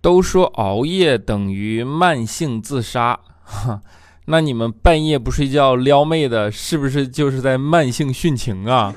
都说熬夜等于慢性自杀，哈，那你们半夜不睡觉撩妹的，是不是就是在慢性殉情啊？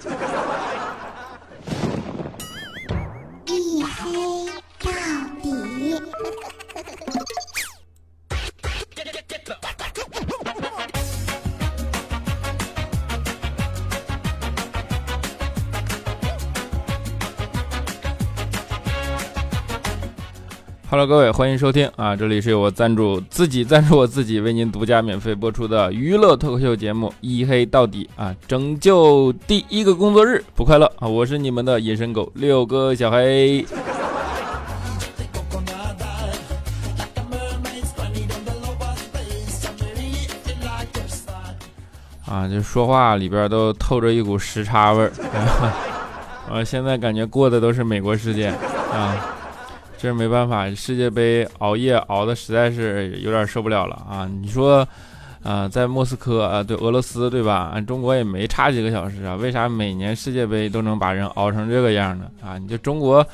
各位，欢迎收听啊！这里是由我赞助自己赞助我自己为您独家免费播出的娱乐脱口秀节目《一黑到底》啊！拯救第一个工作日不快乐啊！我是你们的隐身狗六哥小黑啊！这说话里边都透着一股时差味儿 啊！现在感觉过的都是美国时间啊！这是没办法，世界杯熬夜熬的实在是有点受不了了啊！你说，啊，在莫斯科啊，对俄罗斯对吧？中国也没差几个小时啊，为啥每年世界杯都能把人熬成这个样呢？啊，你就中国，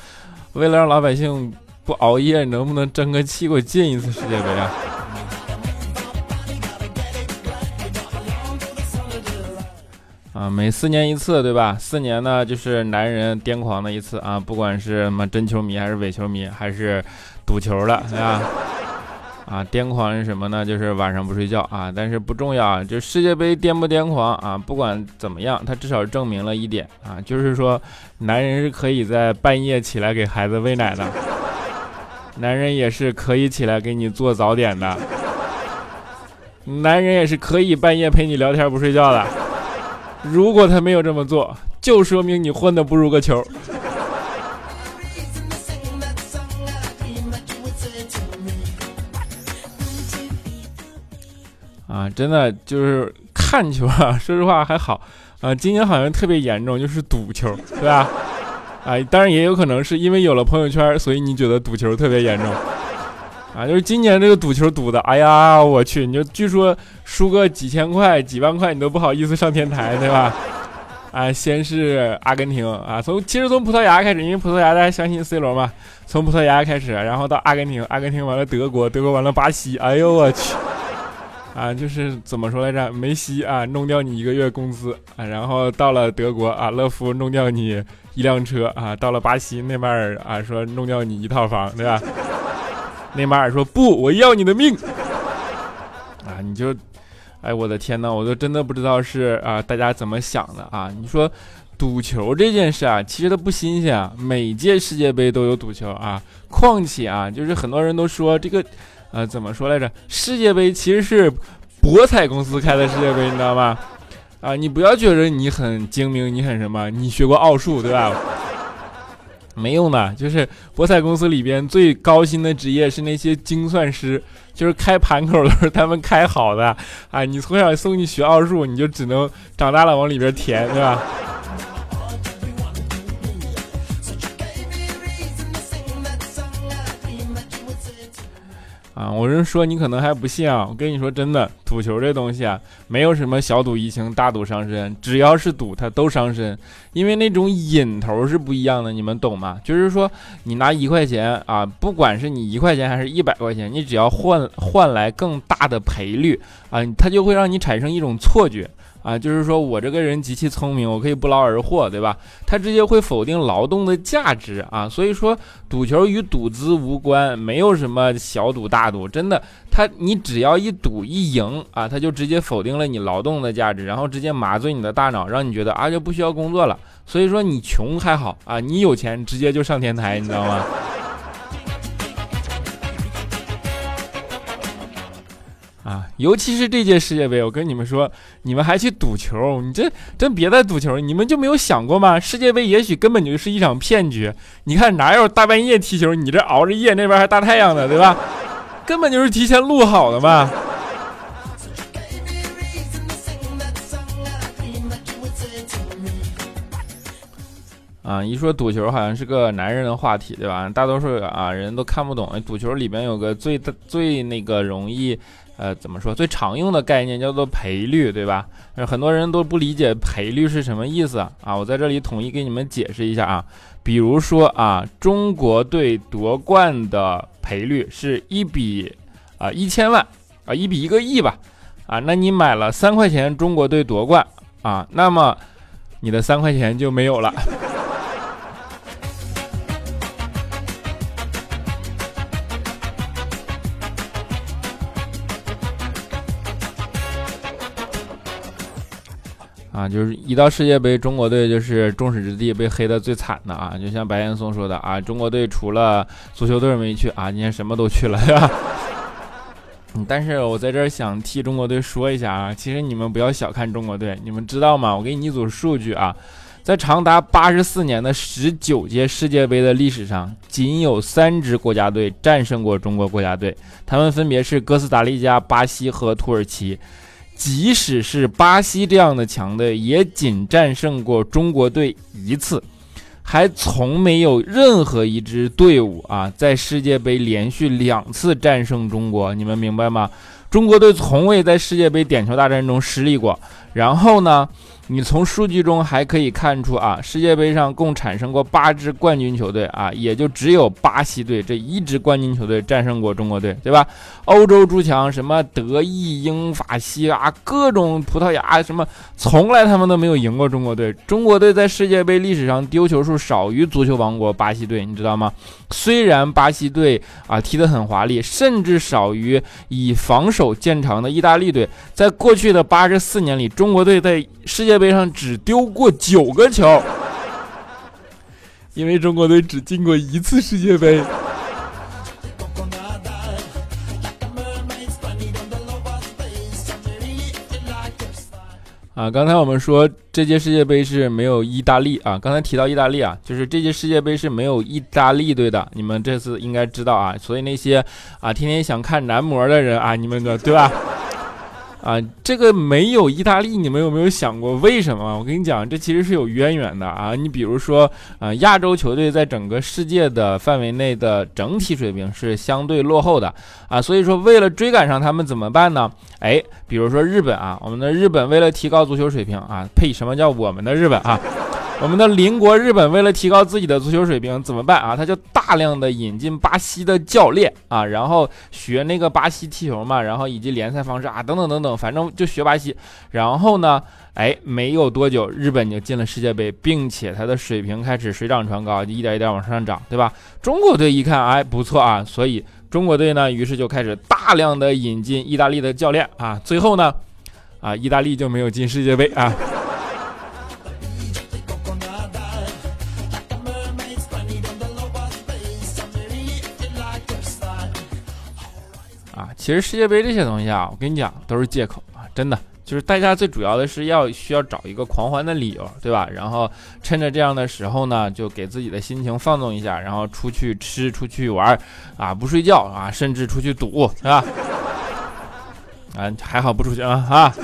为了让老百姓不熬夜，能不能争个气给我进一次世界杯啊？啊，每四年一次，对吧？四年呢，就是男人癫狂的一次啊！不管是什么真球迷，还是伪球迷，还是赌球的，对吧？啊，癫狂是什么呢？就是晚上不睡觉啊！但是不重要啊，就世界杯癫不癫狂啊？不管怎么样，它至少证明了一点啊，就是说，男人是可以在半夜起来给孩子喂奶的，男人也是可以起来给你做早点的，男人也是可以半夜陪你聊天不睡觉的。如果他没有这么做，就说明你混的不如个球。啊，真的就是看球啊，说实话还好啊。今年好像特别严重，就是赌球，对吧？啊，当然也有可能是因为有了朋友圈，所以你觉得赌球特别严重。啊，就是今年这个赌球赌的，哎呀，我去！你就据说输个几千块、几万块，你都不好意思上天台，对吧？啊，先是阿根廷啊，从其实从葡萄牙开始，因为葡萄牙大家相信 C 罗嘛，从葡萄牙开始，然后到阿根廷，阿根廷完了德国，德国完了巴西，哎呦我去！啊，就是怎么说来着？梅西啊，弄掉你一个月工资啊，然后到了德国啊，勒夫弄掉你一辆车啊，到了巴西那边啊，说弄掉你一套房，对吧？内马尔说：“不，我要你的命！”啊，你就，哎，我的天呐，我都真的不知道是啊，大家怎么想的啊？你说赌球这件事啊，其实它不新鲜啊，每届世界杯都有赌球啊。况且啊，就是很多人都说这个，呃，怎么说来着？世界杯其实是博彩公司开的世界杯，你知道吗？啊，你不要觉得你很精明，你很什么？你学过奥数对吧？没用的，就是博彩公司里边最高薪的职业是那些精算师，就是开盘口都是他们开好的啊！你从小送你学奥数，你就只能长大了往里边填，对吧？啊，我是说你可能还不信啊！我跟你说真的，赌球这东西啊，没有什么小赌怡情，大赌伤身，只要是赌，它都伤身，因为那种瘾头是不一样的，你们懂吗？就是说，你拿一块钱啊，不管是你一块钱还是一百块钱，你只要换换来更大的赔率啊，它就会让你产生一种错觉。啊，就是说我这个人极其聪明，我可以不劳而获，对吧？他直接会否定劳动的价值啊，所以说赌球与赌资无关，没有什么小赌大赌，真的，他你只要一赌一赢啊，他就直接否定了你劳动的价值，然后直接麻醉你的大脑，让你觉得啊就不需要工作了。所以说你穷还好啊，你有钱直接就上天台，你知道吗？啊，尤其是这届世界杯，我跟你们说，你们还去赌球，你这真别再赌球，你们就没有想过吗？世界杯也许根本就是一场骗局。你看哪有大半夜踢球？你这熬着夜，那边还大太阳的，对吧？根本就是提前录好的嘛。啊，一说赌球好像是个男人的话题，对吧？大多数啊人都看不懂。赌球里边有个最最那个容易。呃，怎么说？最常用的概念叫做赔率，对吧？很多人都不理解赔率是什么意思啊！我在这里统一给你们解释一下啊。比如说啊，中国队夺冠的赔率是一比啊一千万啊一比一个亿吧啊，那你买了三块钱中国队夺冠啊，那么你的三块钱就没有了。就是一到世界杯，中国队就是众矢之的，被黑的最惨的啊！就像白岩松说的啊，中国队除了足球队没去啊，今天什么都去了，是吧？但是我在这儿想替中国队说一下啊，其实你们不要小看中国队，你们知道吗？我给你一组数据啊，在长达八十四年的十九届世界杯的历史上，仅有三支国家队战胜过中国国家队，他们分别是哥斯达黎加、巴西和土耳其。即使是巴西这样的强队，也仅战胜过中国队一次，还从没有任何一支队伍啊在世界杯连续两次战胜中国。你们明白吗？中国队从未在世界杯点球大战中失利过。然后呢？你从数据中还可以看出啊，世界杯上共产生过八支冠军球队啊，也就只有巴西队这一支冠军球队战胜过中国队，对吧？欧洲诸强什么德意英法西啊，各种葡萄牙什么，从来他们都没有赢过中国队。中国队在世界杯历史上丢球数少于足球王国巴西队，你知道吗？虽然巴西队啊踢得很华丽，甚至少于以防守见长的意大利队，在过去的八十四年里，中国队在世界杯上只丢过九个球，因为中国队只进过一次世界杯。啊，刚才我们说这届世界杯是没有意大利啊，刚才提到意大利啊，就是这届世界杯是没有意大利队的，你们这次应该知道啊，所以那些啊天天想看男模的人啊，你们的对吧？啊，这个没有意大利，你们有没有想过为什么？我跟你讲，这其实是有渊源的啊。你比如说，啊，亚洲球队在整个世界的范围内的整体水平是相对落后的啊，所以说为了追赶上他们怎么办呢？哎，比如说日本啊，我们的日本为了提高足球水平啊，呸，什么叫我们的日本啊？我们的邻国日本为了提高自己的足球水平怎么办啊？他就大量的引进巴西的教练啊，然后学那个巴西踢球嘛，然后以及联赛方式啊，等等等等，反正就学巴西。然后呢，哎，没有多久，日本就进了世界杯，并且他的水平开始水涨船高，就一点一点往上涨，对吧？中国队一看，哎，不错啊，所以中国队呢，于是就开始大量的引进意大利的教练啊，最后呢，啊，意大利就没有进世界杯啊。其实世界杯这些东西啊，我跟你讲都是借口啊，真的就是大家最主要的是要需要找一个狂欢的理由，对吧？然后趁着这样的时候呢，就给自己的心情放纵一下，然后出去吃、出去玩啊，不睡觉啊，甚至出去赌，是吧？啊，还好不出去啊啊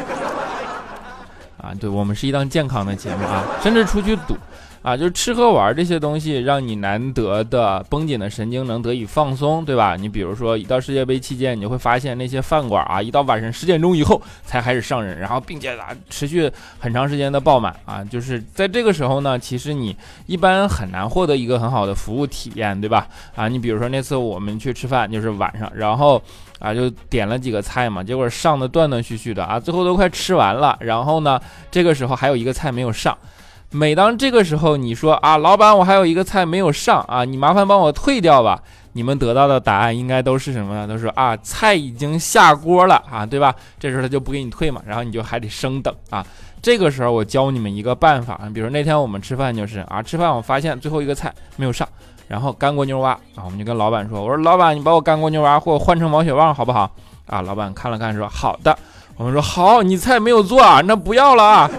啊！对我们是一档健康的节目啊，甚至出去赌。啊，就是吃喝玩这些东西，让你难得的绷紧的神经能得以放松，对吧？你比如说，一到世界杯期间，你就会发现那些饭馆啊，一到晚上十点钟以后才开始上人，然后并且啊持续很长时间的爆满啊，就是在这个时候呢，其实你一般很难获得一个很好的服务体验，对吧？啊，你比如说那次我们去吃饭，就是晚上，然后啊就点了几个菜嘛，结果上的断断续续的啊，最后都快吃完了，然后呢，这个时候还有一个菜没有上。每当这个时候，你说啊，老板，我还有一个菜没有上啊，你麻烦帮我退掉吧。你们得到的答案应该都是什么呢？都是啊，菜已经下锅了啊，对吧？这时候他就不给你退嘛，然后你就还得生等啊。这个时候我教你们一个办法，比如那天我们吃饭就是啊，吃饭我发现最后一个菜没有上，然后干锅牛蛙啊，我们就跟老板说，我说老板，你把我干锅牛蛙或换成毛血旺好不好？啊，老板看了看说好的。我们说好，你菜没有做啊，那不要了啊。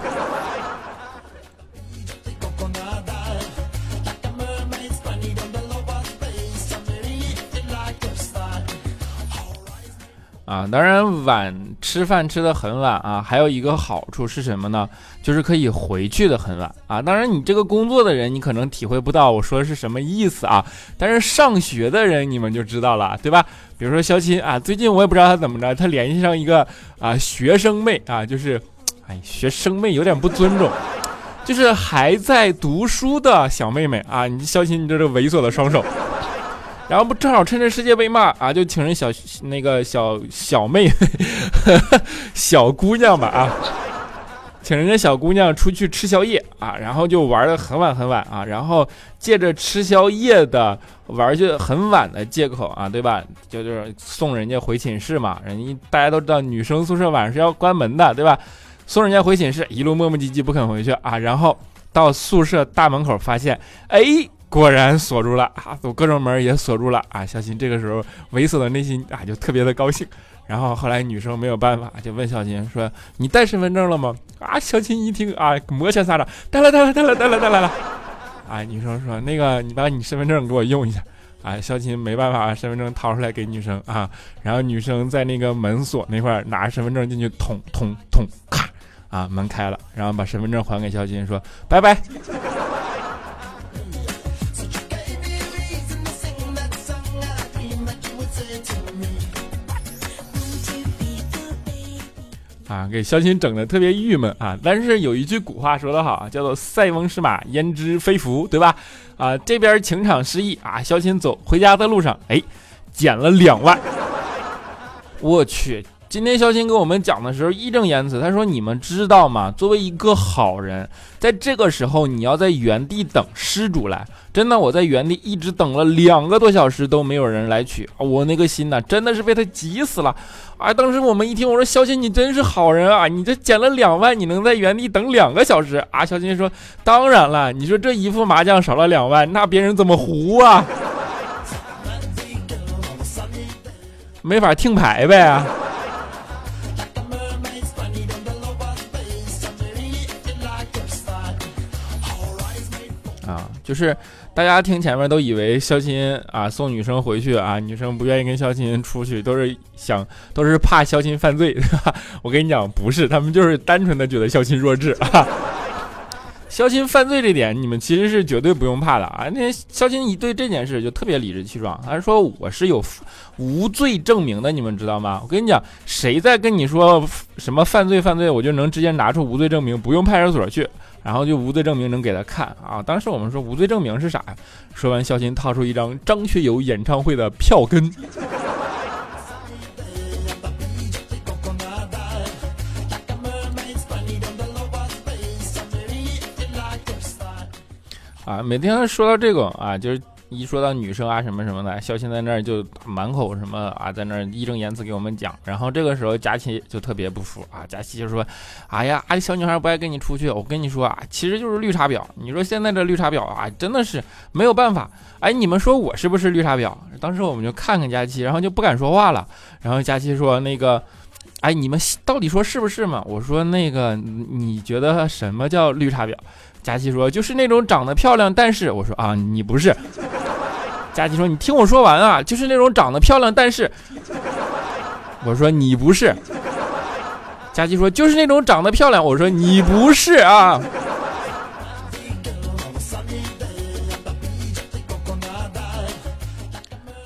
啊，当然晚吃饭吃的很晚啊，还有一个好处是什么呢？就是可以回去的很晚啊。当然，你这个工作的人，你可能体会不到我说的是什么意思啊。但是上学的人，你们就知道了，对吧？比如说肖钦啊，最近我也不知道他怎么着，他联系上一个啊学生妹啊，就是，哎，学生妹有点不尊重，就是还在读书的小妹妹啊。你肖钦，你这个猥琐的双手。然后不正好趁着世界杯嘛啊，就请人小那个小小妹 小姑娘吧啊。请人家小姑娘出去吃宵夜啊，然后就玩的很晚很晚啊，然后借着吃宵夜的玩就很晚的借口啊，对吧？就就是送人家回寝室嘛，人家大家都知道女生宿舍晚上是要关门的，对吧？送人家回寝室，一路磨磨唧唧不肯回去啊，然后到宿舍大门口发现，哎，果然锁住了啊，走各种门也锁住了啊。小新这个时候猥琐的内心啊就特别的高兴。然后后来女生没有办法，就问小琴说：“你带 身份证了吗？”啊，小琴一听啊，摩拳擦掌，带了带了带了带了带来了。啊，女生说：“那个，你把你身份证给我用一下。”啊，小琴没办法，身份证掏出来给女生啊。然后女生在那个门锁那块拿着身份证进去，捅捅捅，咔，啊，门开了，然后把身份证还给小琴，说：“拜拜。”啊，给肖钦整的特别郁闷啊！但是有一句古话说得好啊，叫做“塞翁失马，焉知非福”，对吧？啊，这边情场失意啊，肖钦走回家的路上，哎，捡了两万，我去！今天肖鑫跟我们讲的时候义正言辞，他说：“你们知道吗？作为一个好人，在这个时候你要在原地等失主来。真的，我在原地一直等了两个多小时都没有人来取，我那个心呐，真的是被他急死了。啊！当时我们一听，我说肖鑫，你真是好人啊！你这捡了两万，你能在原地等两个小时啊？肖鑫说：当然了，你说这一副麻将少了两万，那别人怎么胡啊？没法听牌呗！”就是大家听前面都以为肖钦啊送女生回去啊，女生不愿意跟肖钦出去，都是想都是怕肖钦犯罪。我跟你讲，不是，他们就是单纯的觉得肖钦弱智啊。肖钦犯罪这点，你们其实是绝对不用怕的啊。那肖钦一对这件事就特别理直气壮，他说我是有无罪证明的，你们知道吗？我跟你讲，谁在跟你说什么犯罪犯罪，我就能直接拿出无罪证明，不用派出所去。然后就无罪证明能给他看啊！当时我们说无罪证明是啥呀？说完，肖鑫掏出一张张学友演唱会的票根。啊，每天说到这个啊，就是。一说到女生啊什么什么的，肖鑫在那儿就满口什么啊，在那儿义正言辞给我们讲。然后这个时候佳琪就特别不服啊，佳琪就说：“哎呀，啊小女孩不爱跟你出去，我跟你说啊，其实就是绿茶婊。你说现在这绿茶婊啊，真的是没有办法。哎，你们说我是不是绿茶婊？当时我们就看看佳琪，然后就不敢说话了。然后佳琪说：那个，哎，你们到底说是不是嘛？我说那个，你觉得什么叫绿茶婊？佳琪说：就是那种长得漂亮，但是我说啊，你不是。”佳琪说：“你听我说完啊，就是那种长得漂亮，但是……我说你不是。”佳琪说：“就是那种长得漂亮。”我说你不是啊。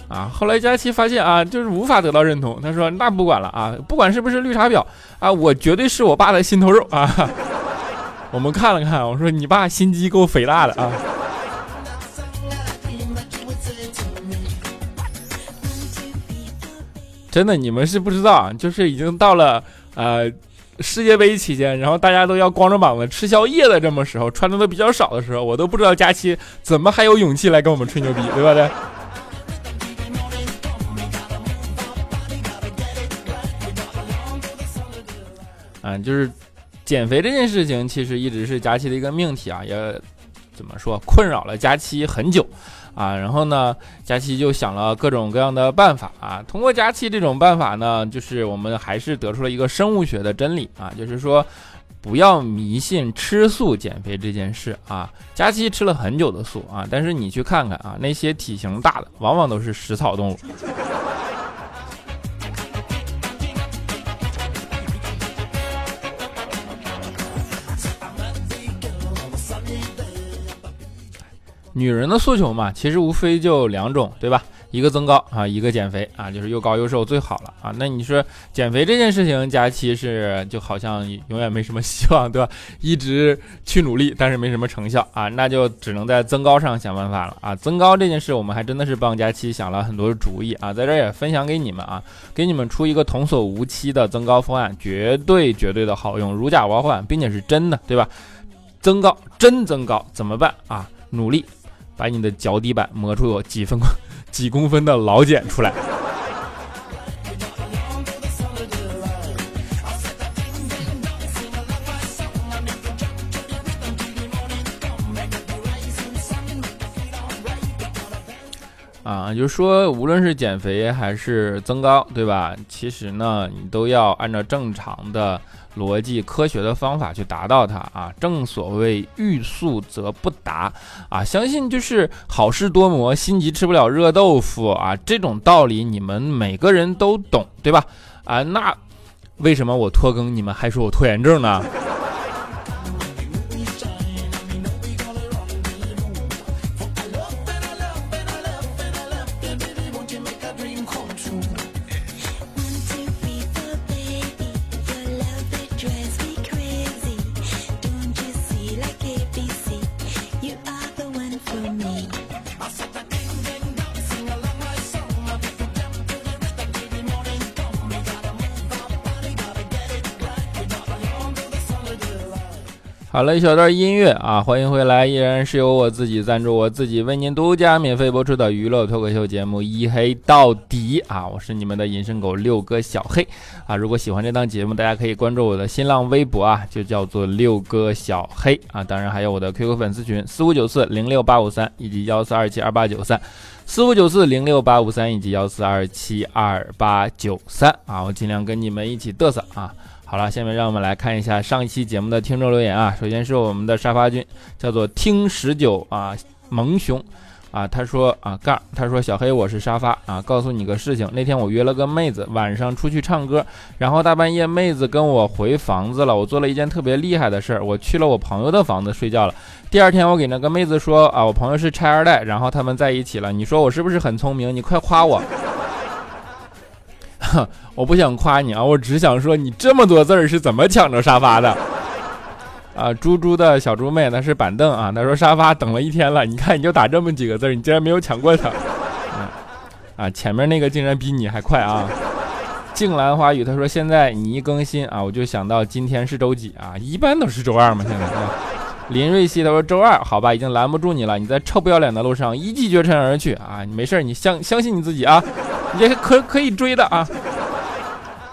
啊！后来佳琪发现啊，就是无法得到认同。他说：“那不管了啊，不管是不是绿茶婊啊，我绝对是我爸的心头肉啊。”我们看了看，我说：“你爸心机够肥大的啊。”真的，你们是不知道，就是已经到了呃世界杯期间，然后大家都要光着膀子吃宵夜的这么时候，穿的都比较少的时候，我都不知道佳期怎么还有勇气来跟我们吹牛逼，对吧？对。嗯，就是减肥这件事情，其实一直是佳期的一个命题啊，也怎么说，困扰了佳期很久。啊，然后呢，佳期就想了各种各样的办法啊。通过佳期这种办法呢，就是我们还是得出了一个生物学的真理啊，就是说，不要迷信吃素减肥这件事啊。佳期吃了很久的素啊，但是你去看看啊，那些体型大的，往往都是食草动物。女人的诉求嘛，其实无非就两种，对吧？一个增高啊，一个减肥啊，就是又高又瘦最好了啊。那你说减肥这件事情，佳期是就好像永远没什么希望，对吧？一直去努力，但是没什么成效啊，那就只能在增高上想办法了啊。增高这件事，我们还真的是帮佳期想了很多主意啊，在这也分享给你们啊，给你们出一个童叟无欺的增高方案，绝对绝对的好用，如假包换，并且是真的，对吧？增高真增高怎么办啊？努力把你的脚底板磨出有几分。几公分的老茧出来啊！就是说，无论是减肥还是增高，对吧？其实呢，你都要按照正常的。逻辑科学的方法去达到它啊，正所谓欲速则不达啊，相信就是好事多磨，心急吃不了热豆腐啊，这种道理你们每个人都懂，对吧？啊，那为什么我拖更你们还说我拖延症呢？好了一小段音乐啊，欢迎回来，依然是由我自己赞助，我自己为您独家免费播出的娱乐脱口秀节目《一黑到底》啊，我是你们的隐身狗六哥小黑啊。如果喜欢这档节目，大家可以关注我的新浪微博啊，就叫做六哥小黑啊。当然还有我的 QQ 粉丝群四五九四零六八五三以及幺四二七二八九三四五九四零六八五三以及幺四二七二八九三啊，我尽量跟你们一起嘚瑟啊。好了，下面让我们来看一下上一期节目的听众留言啊。首先是我们的沙发君，叫做听十九啊萌熊啊，他说啊杠，他说小黑我是沙发啊，告诉你个事情，那天我约了个妹子晚上出去唱歌，然后大半夜妹子跟我回房子了，我做了一件特别厉害的事儿，我去了我朋友的房子睡觉了。第二天我给那个妹子说啊，我朋友是拆二代，然后他们在一起了。你说我是不是很聪明？你快夸我。我不想夸你啊，我只想说你这么多字儿是怎么抢着沙发的？啊，猪猪的小猪妹那是板凳啊，他说沙发等了一天了，你看你就打这么几个字儿，你竟然没有抢过他。啊，前面那个竟然比你还快啊！静兰花语他说现在你一更新啊，我就想到今天是周几啊？一般都是周二嘛，现在。林瑞希他说周二好吧，已经拦不住你了，你在臭不要脸的路上一骑绝尘而去啊！你没事你相相信你自己啊。也可可以追的啊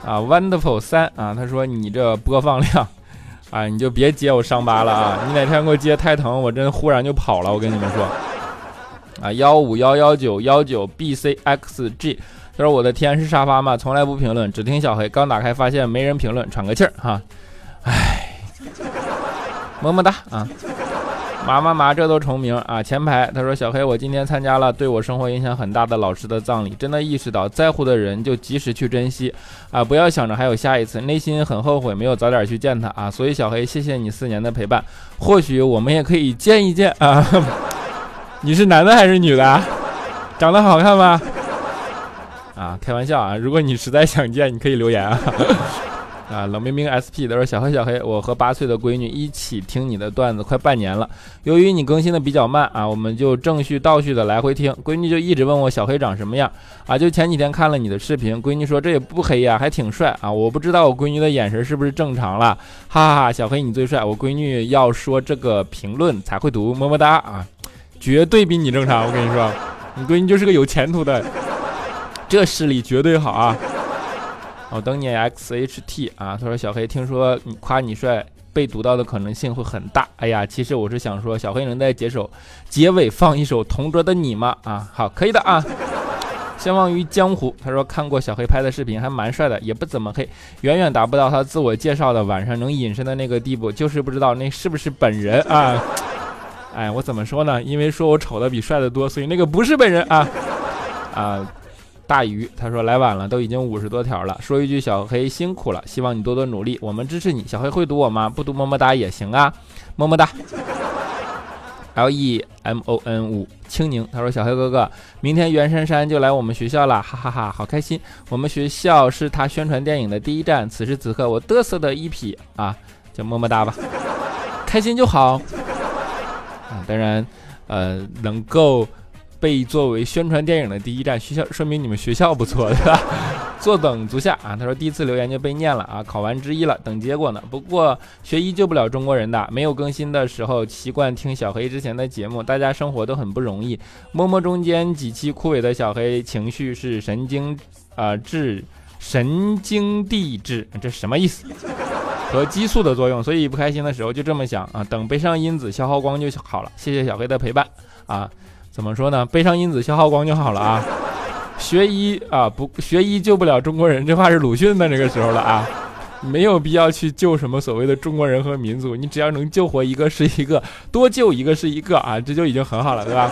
啊，Wonderful 三啊，他说你这播放量啊，你就别接我伤疤了啊！你哪天给我接太疼，我真忽然就跑了。我跟你们说啊，幺五幺幺九幺九 bcxg，他说我的天是沙发吗？从来不评论，只听小黑。刚打开发现没人评论，喘个气儿哈。唉，么么哒啊。麻麻麻，这都重名啊！前排他说：“小黑，我今天参加了对我生活影响很大的老师的葬礼，真的意识到在乎的人就及时去珍惜啊，不要想着还有下一次，内心很后悔没有早点去见他啊。所以小黑，谢谢你四年的陪伴，或许我们也可以见一见啊。你是男的还是女的？长得好看吗？啊，开玩笑啊！如果你实在想见，你可以留言啊。”啊，冷冰冰 SP 他说：“小黑小黑，我和八岁的闺女一起听你的段子快半年了。由于你更新的比较慢啊，我们就正序倒序的来回听。闺女就一直问我小黑长什么样啊？就前几天看了你的视频，闺女说这也不黑呀，还挺帅啊。我不知道我闺女的眼神是不是正常了，哈哈哈！小黑你最帅，我闺女要说这个评论才会读，么么哒啊，绝对比你正常。我跟你说，你闺女就是个有前途的，这视力绝对好啊。”我等你 XHT 啊，他说小黑听说你夸你帅，被读到的可能性会很大。哎呀，其实我是想说，小黑能在结首结尾放一首同桌的你吗？啊，好，可以的啊。相忘于江湖，他说看过小黑拍的视频，还蛮帅的，也不怎么黑，远远达不到他自我介绍的晚上能隐身的那个地步，就是不知道那是不是本人啊？哎，我怎么说呢？因为说我丑的比帅的多，所以那个不是本人啊啊。大鱼他说来晚了，都已经五十多条了。说一句小黑辛苦了，希望你多多努力，我们支持你。小黑会读我吗？不读么么哒也行啊，么么哒。L E M O N 五青柠，他说小黑哥哥，明天袁姗姗就来我们学校了，哈哈哈，好开心！我们学校是他宣传电影的第一站，此时此刻我嘚瑟的一匹啊，就么么哒吧，开心就好。啊，当然，呃，能够。被作为宣传电影的第一站，学校说明你们学校不错，对吧？坐等足下啊！他说第一次留言就被念了啊，考完之一了，等结果呢。不过学医救不了中国人的，没有更新的时候习惯听小黑之前的节目，大家生活都很不容易。摸摸中间几期枯萎的小黑情绪是神经啊质神经递质，这什么意思？和激素的作用，所以不开心的时候就这么想啊，等悲伤因子消耗光就好了。谢谢小黑的陪伴啊。怎么说呢？悲伤因子消耗光就好了啊！学医啊，不学医救不了中国人，这话是鲁迅的那个时候了啊！没有必要去救什么所谓的中国人和民族，你只要能救活一个是一个，多救一个是一个啊，这就已经很好了，对吧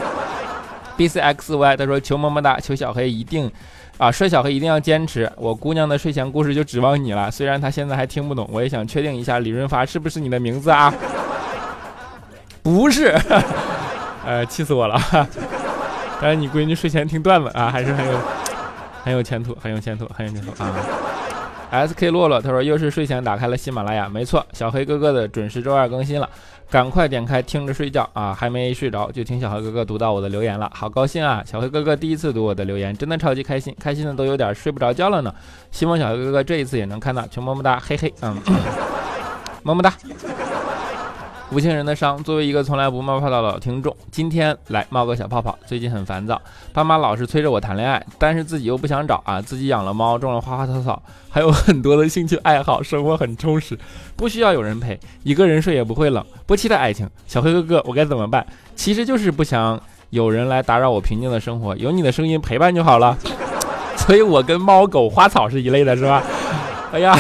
？B C X Y 他说求么么哒，求小黑一定啊，帅小黑一定要坚持，我姑娘的睡前故事就指望你了。虽然她现在还听不懂，我也想确定一下，李润发是不是你的名字啊？不是。呃，气死我了！但是你闺女睡前听段子啊，还是很有很有前途，很有前途，很有前途啊！S K 洛洛他说又是睡前打开了喜马拉雅，没错，小黑哥哥的准时周二更新了，赶快点开听着睡觉啊！还没睡着就听小黑哥哥读到我的留言了，好高兴啊！小黑哥哥第一次读我的留言，真的超级开心，开心的都有点睡不着觉了呢。希望小黑哥哥这一次也能看到，求么么哒，嘿嘿，嗯，么么哒。无情人的伤，作为一个从来不冒泡的老听众，今天来冒个小泡泡。最近很烦躁，爸妈老是催着我谈恋爱，但是自己又不想找啊。自己养了猫，种了花花草草，还有很多的兴趣爱好，生活很充实，不需要有人陪，一个人睡也不会冷，不期待爱情。小黑哥哥，我该怎么办？其实就是不想有人来打扰我平静的生活，有你的声音陪伴就好了。所以我跟猫狗花草是一类的，是吧？哎呀。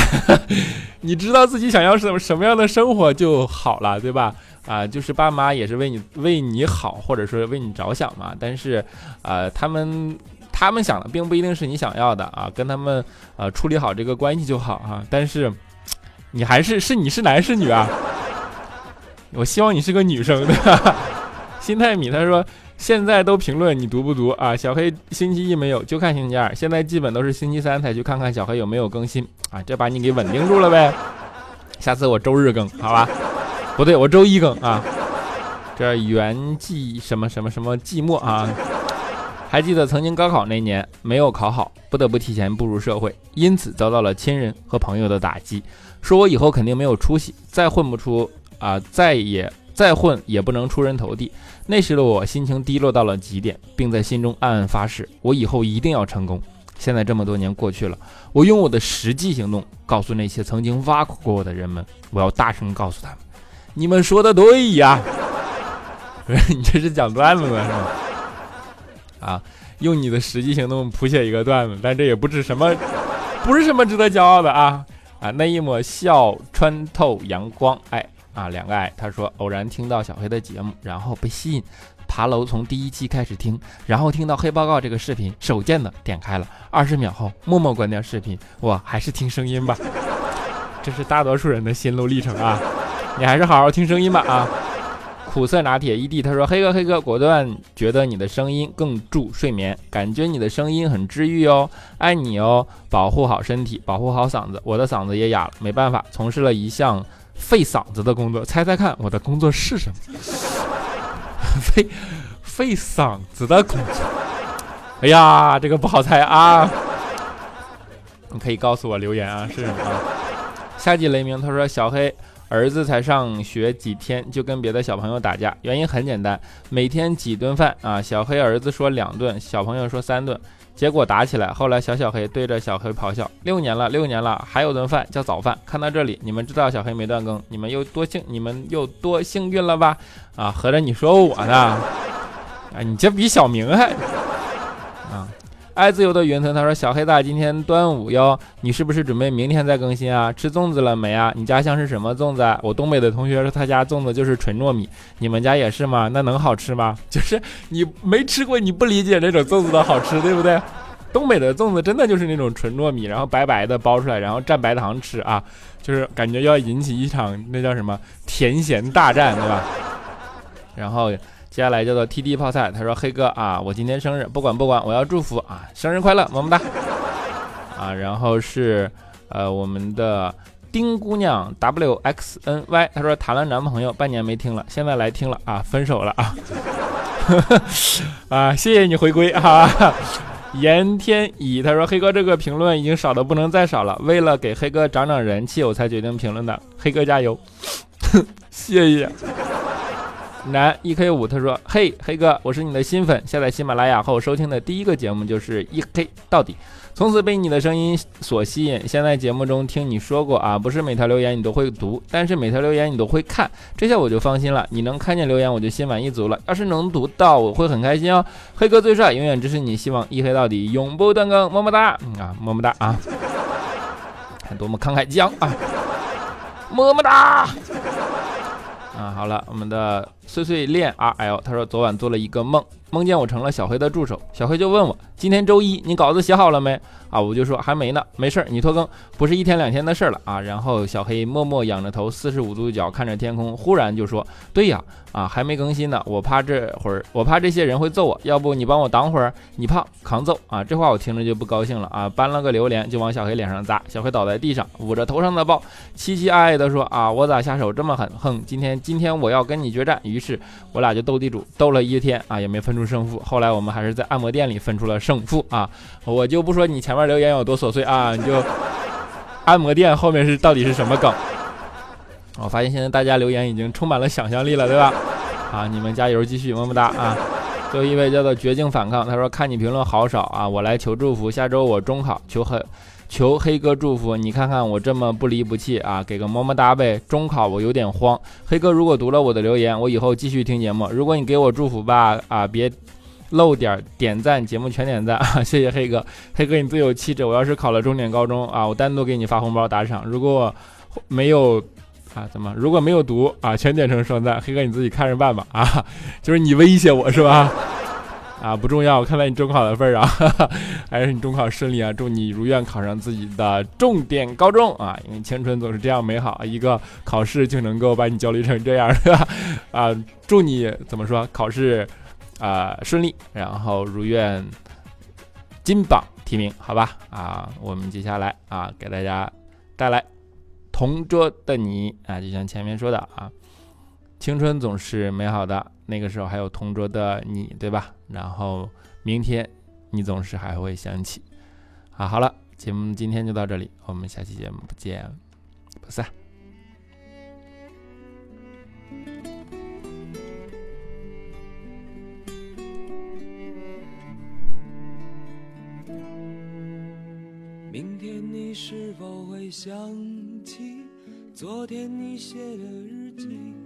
你知道自己想要什么什么样的生活就好了，对吧？啊，就是爸妈也是为你为你好，或者说为你着想嘛。但是，呃，他们他们想的并不一定是你想要的啊。跟他们呃处理好这个关系就好哈。但是，你还是是你是男是女啊？我希望你是个女生的。心态米他说。现在都评论你读不读啊？小黑星期一没有，就看星期二。现在基本都是星期三才去看看小黑有没有更新啊，这把你给稳定住了呗。下次我周日更，好吧？不对，我周一更啊。这圆寂什么什么什么寂寞啊？还记得曾经高考那年没有考好，不得不提前步入社会，因此遭到了亲人和朋友的打击，说我以后肯定没有出息，再混不出啊，再也。再混也不能出人头地。那时的我心情低落到了极点，并在心中暗暗发誓：我以后一定要成功。现在这么多年过去了，我用我的实际行动告诉那些曾经挖苦过我的人们，我要大声告诉他们：你们说的对呀！你这是讲段子吗？是吗？啊，用你的实际行动谱写一个段子，但这也不是什么，不是什么值得骄傲的啊啊！那一抹笑穿透阳光，哎。啊，两个爱，他说偶然听到小黑的节目，然后被吸引，爬楼从第一期开始听，然后听到黑报告这个视频，手贱的点开了，二十秒后默默关掉视频，我还是听声音吧，这是大多数人的心路历程啊，你还是好好听声音吧啊。苦涩拿铁 ED 他说黑哥黑哥果断觉得你的声音更助睡眠，感觉你的声音很治愈哦，爱你哦，保护好身体，保护好嗓子，我的嗓子也哑了，没办法，从事了一项。费嗓子的工作，猜猜看我的工作是什么？费费嗓子的工作。哎呀，这个不好猜啊！你可以告诉我留言啊，是什么？夏季雷鸣他说：“小黑儿子才上学几天，就跟别的小朋友打架，原因很简单，每天几顿饭啊？小黑儿子说两顿，小朋友说三顿。”结果打起来，后来小小黑对着小黑咆哮：“六年了，六年了，还有顿饭叫早饭。”看到这里，你们知道小黑没断更，你们又多幸，你们又多幸运了吧？啊，合着你说我呢？啊，你这比小明还！爱自由的云层他说：“小黑大，今天端午哟，你是不是准备明天再更新啊？吃粽子了没啊？你家乡是什么粽子？我东北的同学说他家粽子就是纯糯米，你们家也是吗？那能好吃吗？就是你没吃过，你不理解那种粽子的好吃，对不对？东北的粽子真的就是那种纯糯米，然后白白的包出来，然后蘸白糖吃啊，就是感觉要引起一场那叫什么甜咸大战，对吧？然后。接下来叫做 T D 泡菜，他说黑哥啊，我今天生日，不管不管，我要祝福啊，生日快乐，么么哒。啊，然后是呃我们的丁姑娘 W X N Y，她说谈了男朋友半年没听了，现在来听了啊，分手了啊。啊，谢谢你回归哈。严天乙他说：“黑哥这个评论已经少的不能再少了，为了给黑哥涨涨人气，我才决定评论的。黑哥加油，谢谢。”男 E K 五他说：“嘿，黑哥，我是你的新粉，下载喜马拉雅后收听的第一个节目就是 E K 到底。”从此被你的声音所吸引。现在节目中听你说过啊，不是每条留言你都会读，但是每条留言你都会看，这下我就放心了。你能看见留言，我就心满意足了。要是能读到，我会很开心哦。黑哥最帅，永远支持你，希望一黑到底，永不断更，么么哒啊，么么哒啊，看 多么慷慨激昂啊，么么哒啊。好了，我们的碎碎恋 R L 他说昨晚做了一个梦。梦见我成了小黑的助手，小黑就问我：“今天周一，你稿子写好了没？”啊，我就说还没呢，没事儿，你拖更不是一天两天的事儿了啊。然后小黑默默仰着头，四十五度角看着天空，忽然就说：“对呀，啊还没更新呢，我怕这会儿，我怕这些人会揍我，要不你帮我挡会儿，你怕扛揍啊？”这话我听着就不高兴了啊，搬了个榴莲就往小黑脸上砸，小黑倒在地上，捂着头上的包，凄凄哀哀的说：“啊，我咋下手这么狠？哼，今天今天我要跟你决战。”是我俩就斗地主，斗了一天啊，也没分出胜负。后来我们还是在按摩店里分出了胜负啊，我就不说你前面留言有多琐碎啊，你就 按摩店后面是到底是什么梗？我发现现在大家留言已经充满了想象力了，对吧？啊，你们加油继续，么么哒啊！最后一位叫做绝境反抗，他说看你评论好少啊，我来求祝福，下周我中考，求黑求黑哥祝福，你看看我这么不离不弃啊，给个么么哒呗！中考我有点慌，黑哥如果读了我的留言，我以后继续听节目。如果你给我祝福吧，啊别。漏点点赞，节目全点赞啊！谢谢黑哥，黑哥你最有气质。我要是考了重点高中啊，我单独给你发红包打赏。如果没有啊，怎么？如果没有读啊，全点成双赞。黑哥你自己看着办吧啊！就是你威胁我是吧？啊，不重要，我看在你中考的份上，还是你中考顺利啊！祝你如愿考上自己的重点高中啊！因为青春总是这样美好，一个考试就能够把你焦虑成这样，对吧？啊，祝你怎么说？考试。啊，顺利，然后如愿金榜题名，好吧？啊，我们接下来啊，给大家带来同桌的你啊，就像前面说的啊，青春总是美好的，那个时候还有同桌的你，对吧？然后明天你总是还会想起。啊，好了，节目今天就到这里，我们下期节目不见不散。明天你是否会想起昨天你写的日记？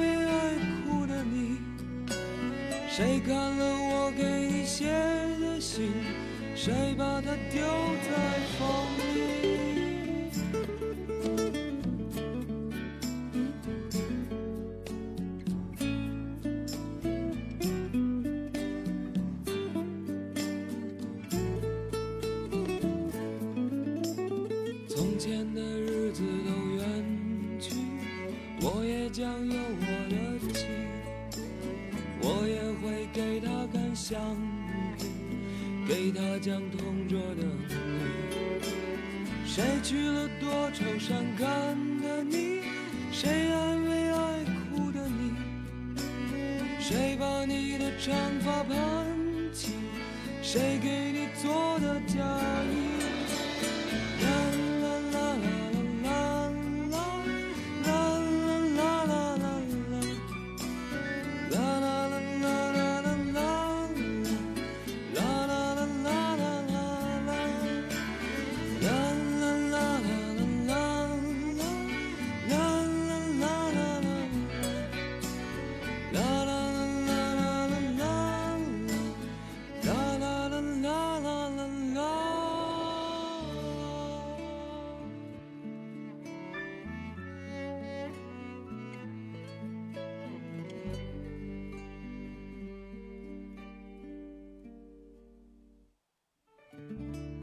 谁看了我给你写的信？谁把它丢在风里？将同桌的你。谁娶了多愁善感的你？谁安慰爱哭的你？谁把你的长发盘起？谁给你做的嫁衣？